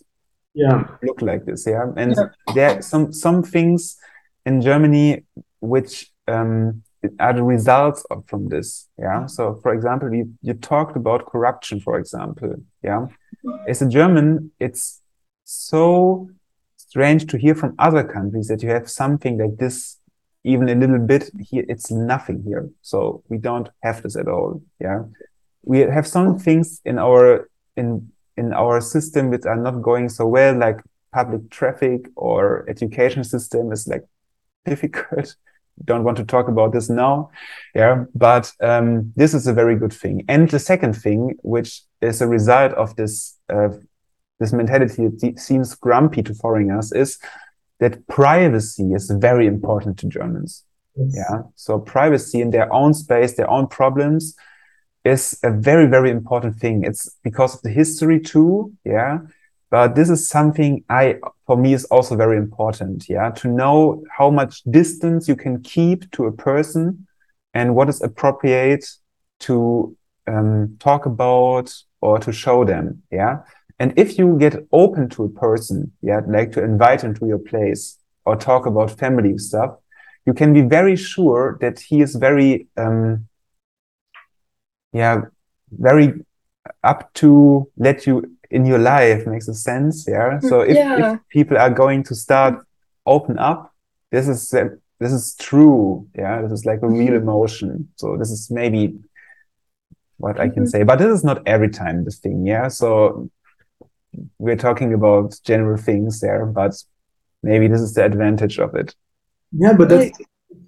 Yeah. look like this. Yeah, and Yeah. there are some some things in Germany which um, are the results of, from this. Yeah. So, for example, you you talked about corruption, for example. Yeah. As a German, it's so strange to hear from other countries that you have something like this even a little bit here it's nothing here. So we don't have this at all yeah? We have some things in our in in our system which are not going so well like public traffic or education system is like difficult. Don't want to talk about this now yeah? But um, this is a very good thing. And the second thing which is a result of this uh, this mentality that seems grumpy to foreigners is that privacy is very important to Germans. Yes. Yeah. So privacy in their own space, their own problems is a very, very important thing. It's because of the history too. Yeah. But this is something I, for me, is also very important. Yeah. To know how much distance you can keep to a person and what is appropriate to um, talk about or to show them. Yeah. And if you get open to a person, yeah, like to invite him to your place or talk about family stuff, you can be very sure that he is very, um, yeah, very up to let you in your life makes a sense. Yeah. So if, yeah. if people are going to start open up, this is, uh, this is true. Yeah. This is like a real mm-hmm. emotion. So this is maybe what I can mm-hmm. say, but this is not every time the thing. Yeah. So we're talking about general things there, but maybe this is the advantage of it. Yeah, but that's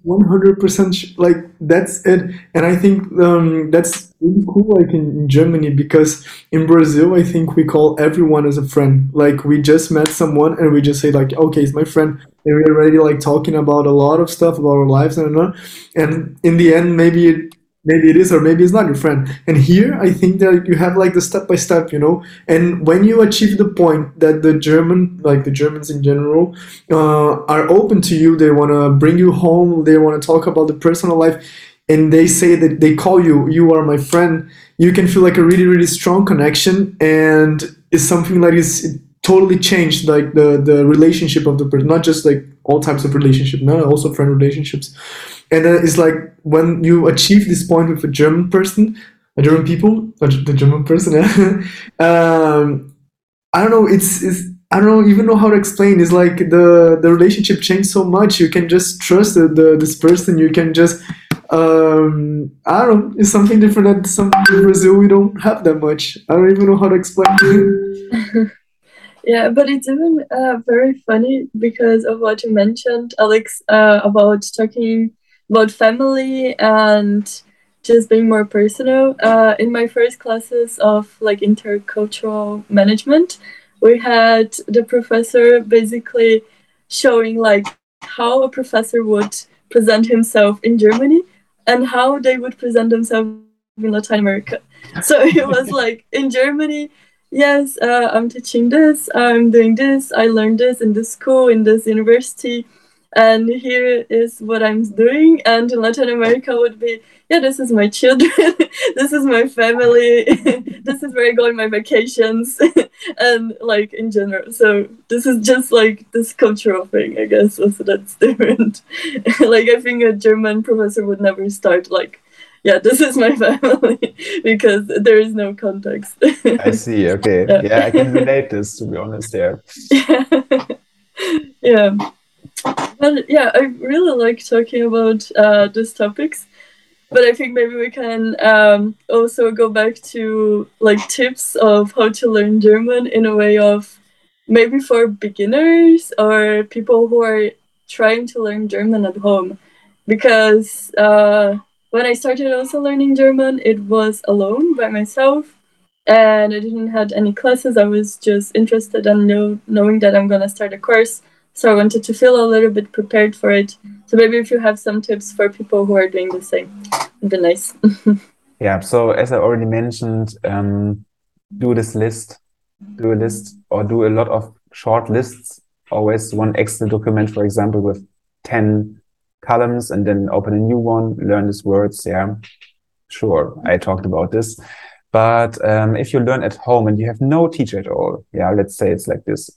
one hundred percent like that's it, and I think um, that's really cool. Like in, in Germany, because in Brazil, I think we call everyone as a friend. Like we just met someone, and we just say like, "Okay, it's my friend." And we're already like talking about a lot of stuff about our lives and and in the end, maybe it maybe it is or maybe it's not your friend. And here i think that you have like the step by step you know? And when you achieve the point that the german like the germans in general uh, are open to you they want to bring you home they want to talk about the personal life and they say that they call you you are my friend you can feel like a really really strong connection and it's something that is totally changed like the the relationship of the person not just like all types of relationship no also friend relationships and then it's like when you achieve this point with a German person, a German people, the German person. um, I don't know. It's it's I don't even know how to explain. It's like the the relationship changed so much. You can just trust the, the this person. You can just um, I don't know. It's something different that some in Brazil we don't have that much. I don't even know how to explain yeah, but it's even uh, very funny because of what you mentioned, Alex, uh, about talking about family and just being more personal. Uh, in my first classes of like intercultural management, we had the professor basically showing like how a professor would present himself in Germany and how they would present themselves in Latin America. So it was like in Germany, yes, uh, I'm teaching this, I'm doing this, I learned this in this school, in this university and here is what I'm doing. And in Latin America would be, yeah, this is my children, this is my family, this is where I go on my vacations, and like in general. So this is just like this cultural thing, I guess. So that's different. like I think a German professor would never start like. Yeah, this is my family because there is no context. I see. Okay. Yeah. yeah, I can relate this to be honest. There. Yeah. yeah. Yeah, I really like talking about uh, these topics. But I think maybe we can um, also go back to like tips of how to learn German in a way of maybe for beginners or people who are trying to learn German at home. Because uh, when I started also learning German, it was alone by myself and I didn't had any classes. I was just interested in know, knowing that I'm gonna start a course so I wanted to feel a little bit prepared for it. So maybe if you have some tips for people who are doing the same, it'd be nice. yeah. So as I already mentioned, um, do this list, do a list, or do a lot of short lists. Always one Excel document, for example, with ten columns, and then open a new one. Learn these words. Yeah, sure. I talked about this. But um, if you learn at home and you have no teacher at all, yeah, let's say it's like this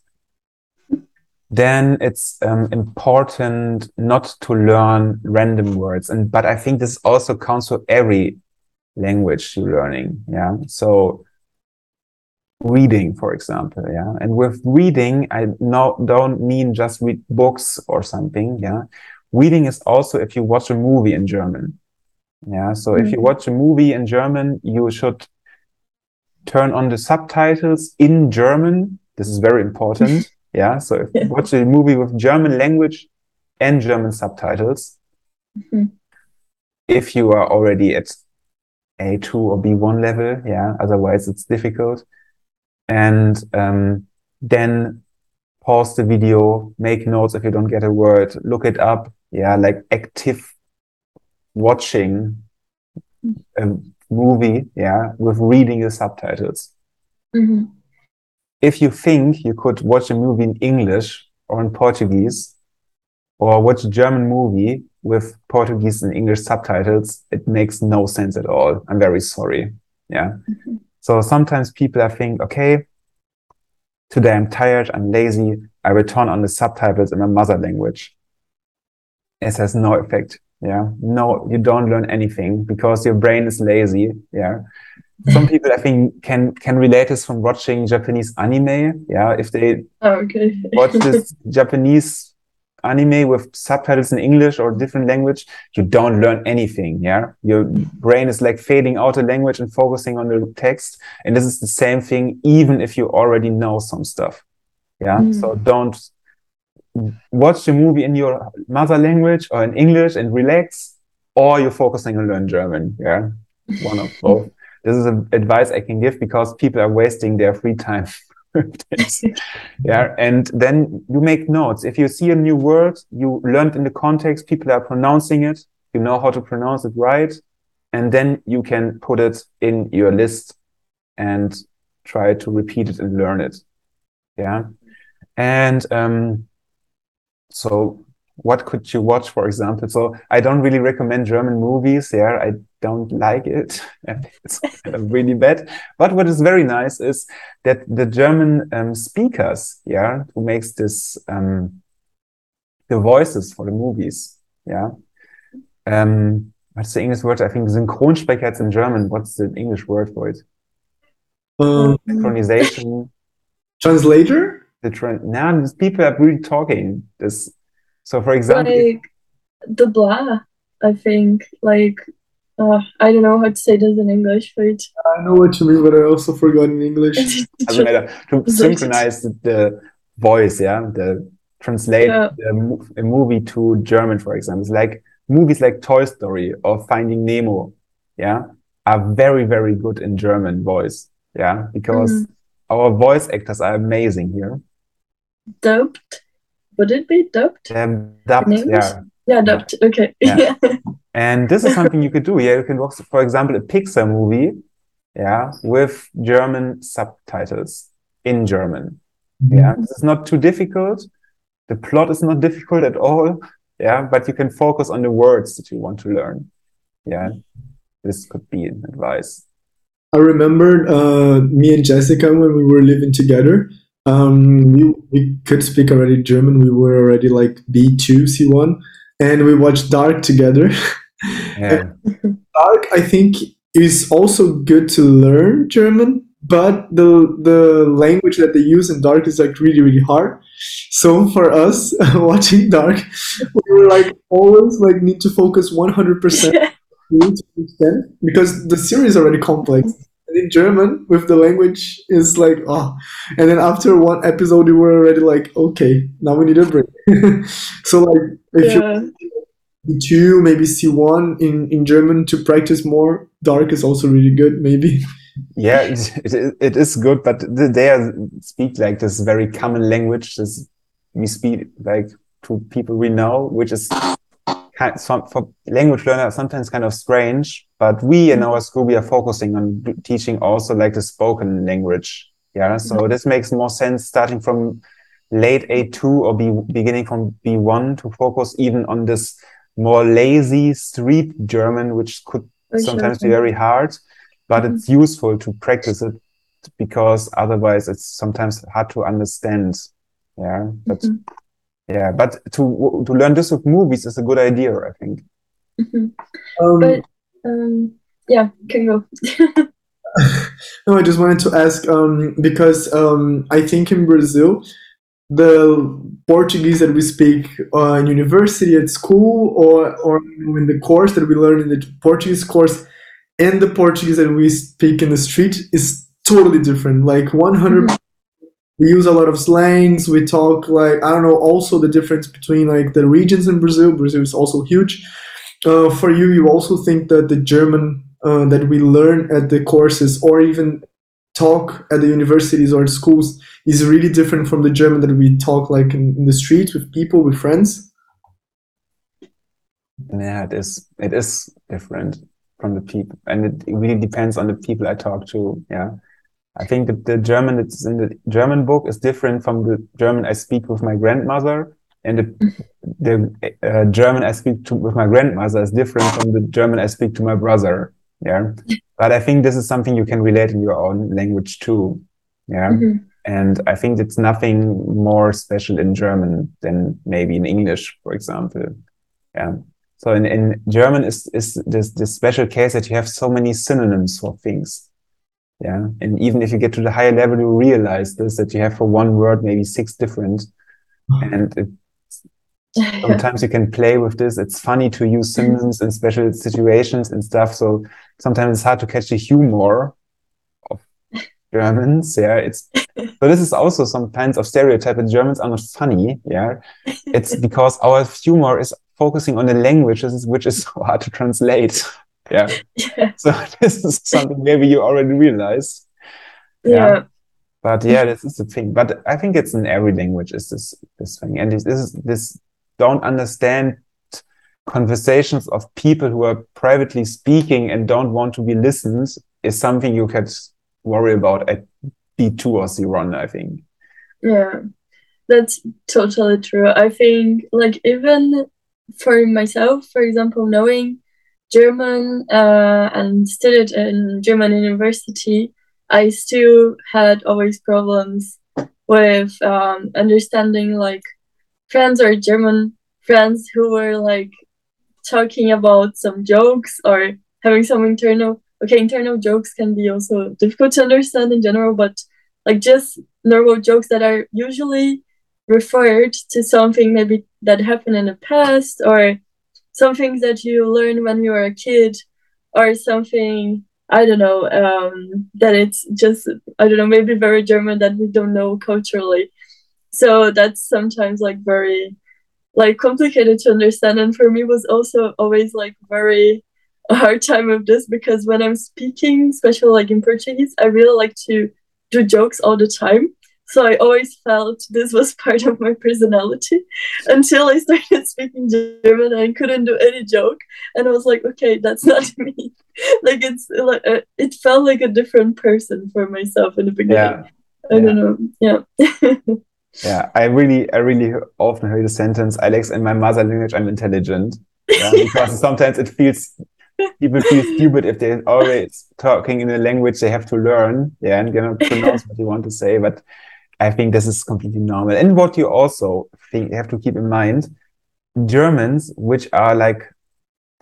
then it's um, important not to learn random words. And but I think this also counts for every language you're learning. Yeah. So reading, for example. Yeah. And with reading, I no, don't mean just read books or something. Yeah. Reading is also if you watch a movie in German. Yeah. So mm -hmm. if you mm-hmm. watch a movie in German, you should turn on the subtitles in German. This is very important. Yeah. So if you watch a movie with German language and German subtitles, mm-hmm. if you are already at A2 or B1 level, yeah, otherwise it's difficult. And um, then pause the video, make notes if you don't get a word, look it up. Yeah, like active watching a movie, yeah, with reading the subtitles. Mhm. If you think you could watch a movie in English or in Portuguese, or watch a German movie with Portuguese and English subtitles, it makes no sense at all. I'm very sorry. Yeah. Mhm. So sometimes people I think, okay, today I'm tired, I'm lazy, I will turn on the subtitles in my mother language. It has no effect. Yeah. No, you don't learn anything because your brain is lazy. Yeah. Some people I think can can relate this from watching Japanese anime. Yeah. If they Oh, okay. watch this Japanese anime with subtitles in English or different language, you don't learn anything. Yeah. Your brain is like fading out the language and focusing on the text. And this is the same thing, even if you already know some stuff. Yeah. Mm. So don't watch the movie in your mother language or in English and relax, or you're focusing on learn German. Yeah. One of both. This is an advice I can give because people are wasting their free time. yeah. And then you make notes. If you see a new word, you learned in the context, people are pronouncing it, you know how to pronounce it right. And then you can put it in your list and try to repeat it and learn it. Yeah. And um, so what could you watch, for example? So I don't really recommend German movies. Yeah, I don't like it. I think it's kind of really bad. But what is very nice is that the German um, speakers, yeah, who makes this um, the voices for the movies, yeah. Um, what's the English word? I think Synchronsprecher it's in German. What's the English word for it? Um, Synchronization. translator? the trend. Now these people are really talking. This. So, for example, like the blah, I think. Like, uh, I don't know how to say this in English, but I know what you mean, but I also forgot in English. doesn't matter to synchronize the, the voice yeah the translate Yeah. the, a movie to german for example it's like movies like toy story or finding nemo yeah are very very good in german voice yeah because Mhm. our voice actors are amazing here dubbed. Would it be dubbed? um, dubbed, yeah Yeah, dubbed. Okay. Yeah. And this is something you could do yeah you can watch for example a pixar movie yeah with german subtitles in german Yeah, this is not too difficult. The plot is not difficult at all. Yeah, but you can focus on the words that you want to learn. Yeah, this could be an advice. I remember uh, me and Jessica when we were living together. Um, we, we could speak already German. We were already like B2, C1, and we watched Dark together. Yeah, Dark, I think, is also good to learn German, but the the language that they use in Dark is like really really hard. So for us watching Dark, we were like always like need to focus one hundred percent to understand because the series is already complex. And in German, with the language, is like oh, and then after one episode, we were already like okay, now we need a break. so like if you yeah. B2, maybe C1 in, in German to practice more. Dark is also really good, maybe. yeah, it, it, it is good, but they are, speak like this very common language. This we speak like to people we know, which is kind some, for language learners sometimes kind of strange. But we in our school we are focusing on teaching also like the spoken language. Yeah, so mm-hmm. this makes more sense starting from late A2 or be beginning from B1 to focus even on this more lazy street German, which could For sometimes sure. be very hard, but Mhm. it's useful to practice it because otherwise it's sometimes hard to understand. Yeah, but Mhm. yeah, but to to learn this with movies is a good idea, I think. Mhm. Um, But um, yeah, can go. no, I just wanted to ask um, because um, I think in Brazil, the Portuguese that we speak uh, in university, at school, or, or in the course that we learn in the Portuguese course, and the Portuguese that we speak in the street is totally different. Like 100 we use a lot of slangs we talk like i don't know also the difference between like the regions in brazil brazil is also huge uh, for you you also think that the german uh, that we learn at the courses or even talk at the universities or schools is really different from the german that we talk like in, in the streets with people with friends Yeah, it is. It is different from the people, and it, it really depends on the people I talk to. Yeah, I think that the German that's in the German book is different from the German I speak with my grandmother, and the, the uh, German I speak to with my grandmother is different from the German I speak to my brother. Yeah, but I think this is something you can relate in your own language too. Yeah. Mhm. And I think it's nothing more special in German than maybe in English, for example. Yeah. So in, in German is is this this special case that you have so many synonyms for things. Yeah. And even if you get to the higher level, you realize this that you have for one word maybe six different. Mm-hmm. And it, sometimes you can play with this. It's funny to use synonyms in special situations and stuff. So sometimes it's hard to catch the humor Germans. Yeah, it's so this is also some kinds of stereotype that Germans are not funny. Yeah, it's because our humor is focusing on the languages which is so hard to translate. Yeah, yeah. so this is something maybe you already realize. yeah. But yeah, this is the thing. But I think it's in every language is this this thing, and this, this is this don't understand conversations of people who are privately speaking and don't want to be listened is something you could worry about at B2 or C1, I think. Yeah, that's totally true. I think, like, even for myself, for example, knowing German uh, and studied in German university, I still had always problems with um, understanding, like, friends or German friends who were, like, talking about some jokes or having some internal okay internal jokes can be also difficult to understand in general but like just normal jokes that are usually referred to something maybe that happened in the past or some things that you learn when you were a kid or something i don't know um, that it's just i don't know maybe very german that we don't know culturally. So that's sometimes like very like complicated to understand. And for me was also always like very a hard time of this because when i'm speaking especially like in portuguese i really like to do jokes all the time. So i always felt this was part of my personality until i started speaking german and i couldn't do any joke. And i was like okay that's not me. Like it's like uh, it felt like a different person for myself in the beginning. Yeah. i don't know. Yeah. Yeah, I really, I really often hear the sentence, Alex, in my mother language, I'm intelligent. Yeah, because sometimes it feels people feel stupid if they're always talking in a language they have to learn, yeah, and cannot pronounce what you want to say. But I think this is completely normal. And what you also think you have to keep in mind, Germans, which are like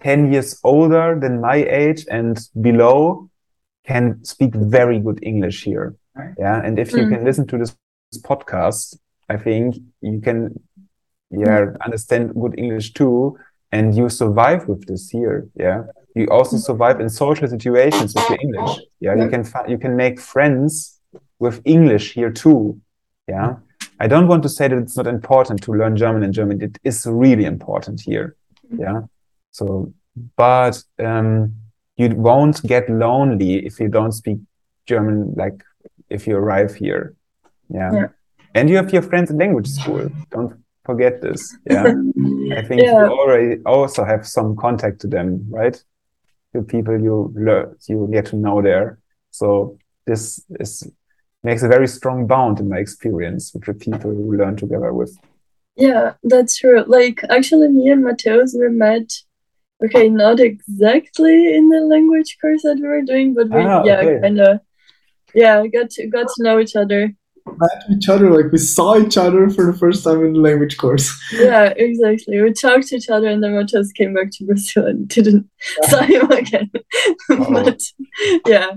10 years older than my age and below, can speak very good English here. Yeah. And if you Mm. can listen to this podcast, I think you can yeah understand good English too, and you survive with this here. Yeah. You also survive in social situations with your English. Yeah. You can you can make friends with English here too. Yeah. I don't want to say that it's not important to learn German in Germany. It is really important here. Yeah. So, but um, you won't get lonely if you don't speak German, like if you arrive here. Yeah. Yeah. And you have your friends in language school. Don't forget this. Yeah. I think Yeah. you already also have some contact to them, right? The people you learn, you get to know there. So this is makes a very strong bond in my experience with the people who learn together with. Yeah, that's true. Like actually me and Matheus we met okay, not exactly in the language course that we were doing, but we Ah, yeah, okay. kinda yeah, got to got to know each other. Met each other, like we saw each other for the first time in the language course. Yeah, exactly. We talked to each other and then Matheus came back to Brazil and didn't saw him again. But yeah.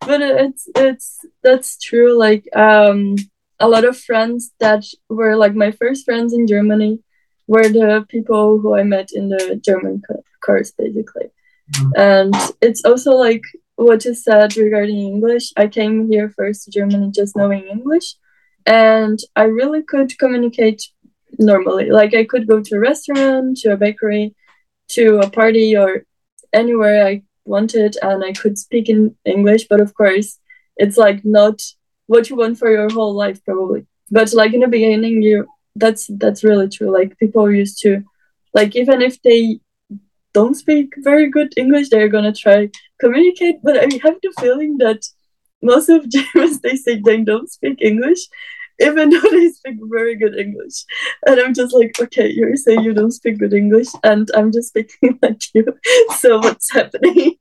But it's it's that's true. Like um a lot of friends that were like my first friends in Germany were the people who I met in the German co- course basically. Mhm. And it's also like what you said regarding English. I came here first to Germany just knowing English and I really could communicate normally. Like I could go to a restaurant, to a bakery, to a party or anywhere I wanted and I could speak in English, but of course it's like not what you want for your whole life probably. But like in the beginning you that's that's really true. Like people used to like even if they don't speak very good English, they're gonna try communicate. But I have the feeling that most of Germans they say they don't speak English, even though they speak very good English. And I'm just like, okay, you're saying you don't speak good English, and I'm just speaking like you. So what's happening?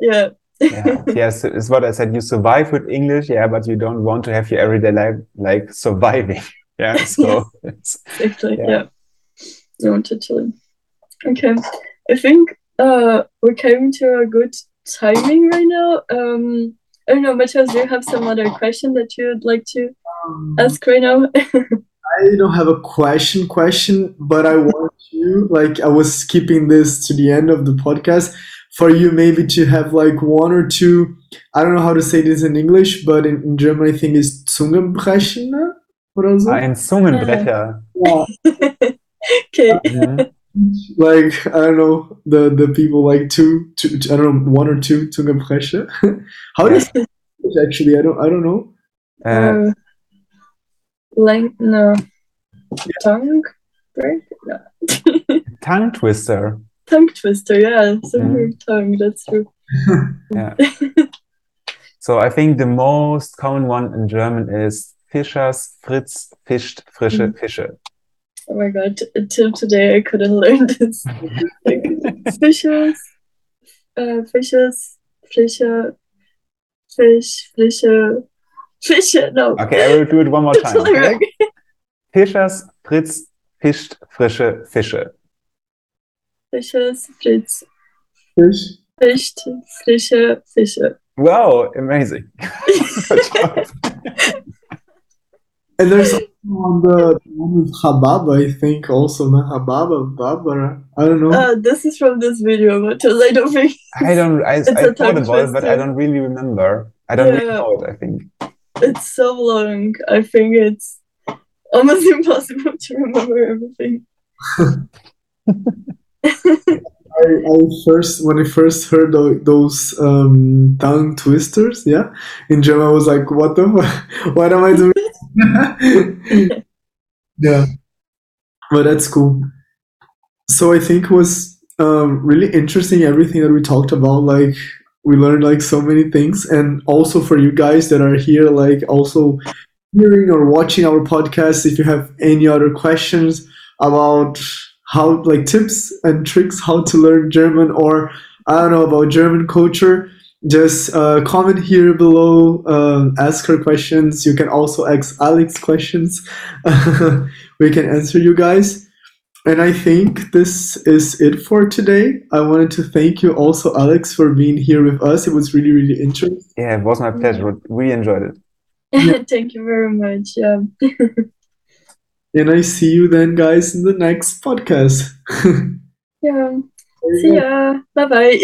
yeah. yeah, yes, it's what I said. You survive with English, yeah, but you don't want to have your everyday life like surviving. Yeah, so it's, exactly. Yeah. yeah. You want to chill. Okay, I think uh we're coming to a good timing right now. Um, I don't know, Matheus, do you have some other question that you'd like to Um, ask right now? I don't have a question question, but I want you like I was skipping this to the end of the podcast for you maybe to have like one or two I don't know how to say this in English, but in, in German I think it's Zungenbrechen oder so. ein Zungenbrecher. Yeah. okay. Mhm. Like I don't know the the people like two, two I don't know one or two Zungenbrecher. how does it actually I don't I don't know. Uh, lang no. Tongue break? No. tongue twister. tongue twister, yeah. So weird tongue, that's true. Yeah. so I think the most common one in German is Fischers, Fritz, fischt, frische Mhm. Fische. Oh my god, until today I couldn't learn this. Like, fishes, uh, fishes, fisher, fish, fisher, fisher, no. Okay, I will do it one more time. Okay? Fischers, Fritz, fischt, frische Fische. Fishes, Fritz, Fish. fischt, frische Fische. Wow, amazing. Good job. And there's also on the one with Hababa, I think also no Hababa, Barbara. I don't know. Uh, this is from this video, but I don't think. I don't, I, It's I a thought about it, but I don't really remember. I don't really Yeah. know it, I think. It's so long. I think it's almost impossible to remember everything. I, I first when I first heard tho- those um, tongue twisters, yeah, in German, I was like, "What the? What am I doing?" yeah, but that's cool. So I think it was um, really interesting everything that we talked about. Like we learned like so many things, and also for you guys that are here, like also hearing or watching our podcast, if you have any other questions about how like tips and tricks how to learn German or I don't know about German culture, just uh, comment here below. Um, ask her questions. You can also ask Alex questions. we can answer you guys. And I think this is it for today. I wanted to thank you also, Alex, for being here with us. It was really, really interesting. Yeah, it was my pleasure. We enjoyed it. Thank you very much. Yeah. And I see you then, guys, in the next podcast. Yeah. See ya. Bye bye.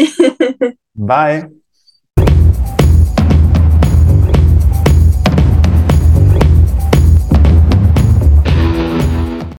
Bye.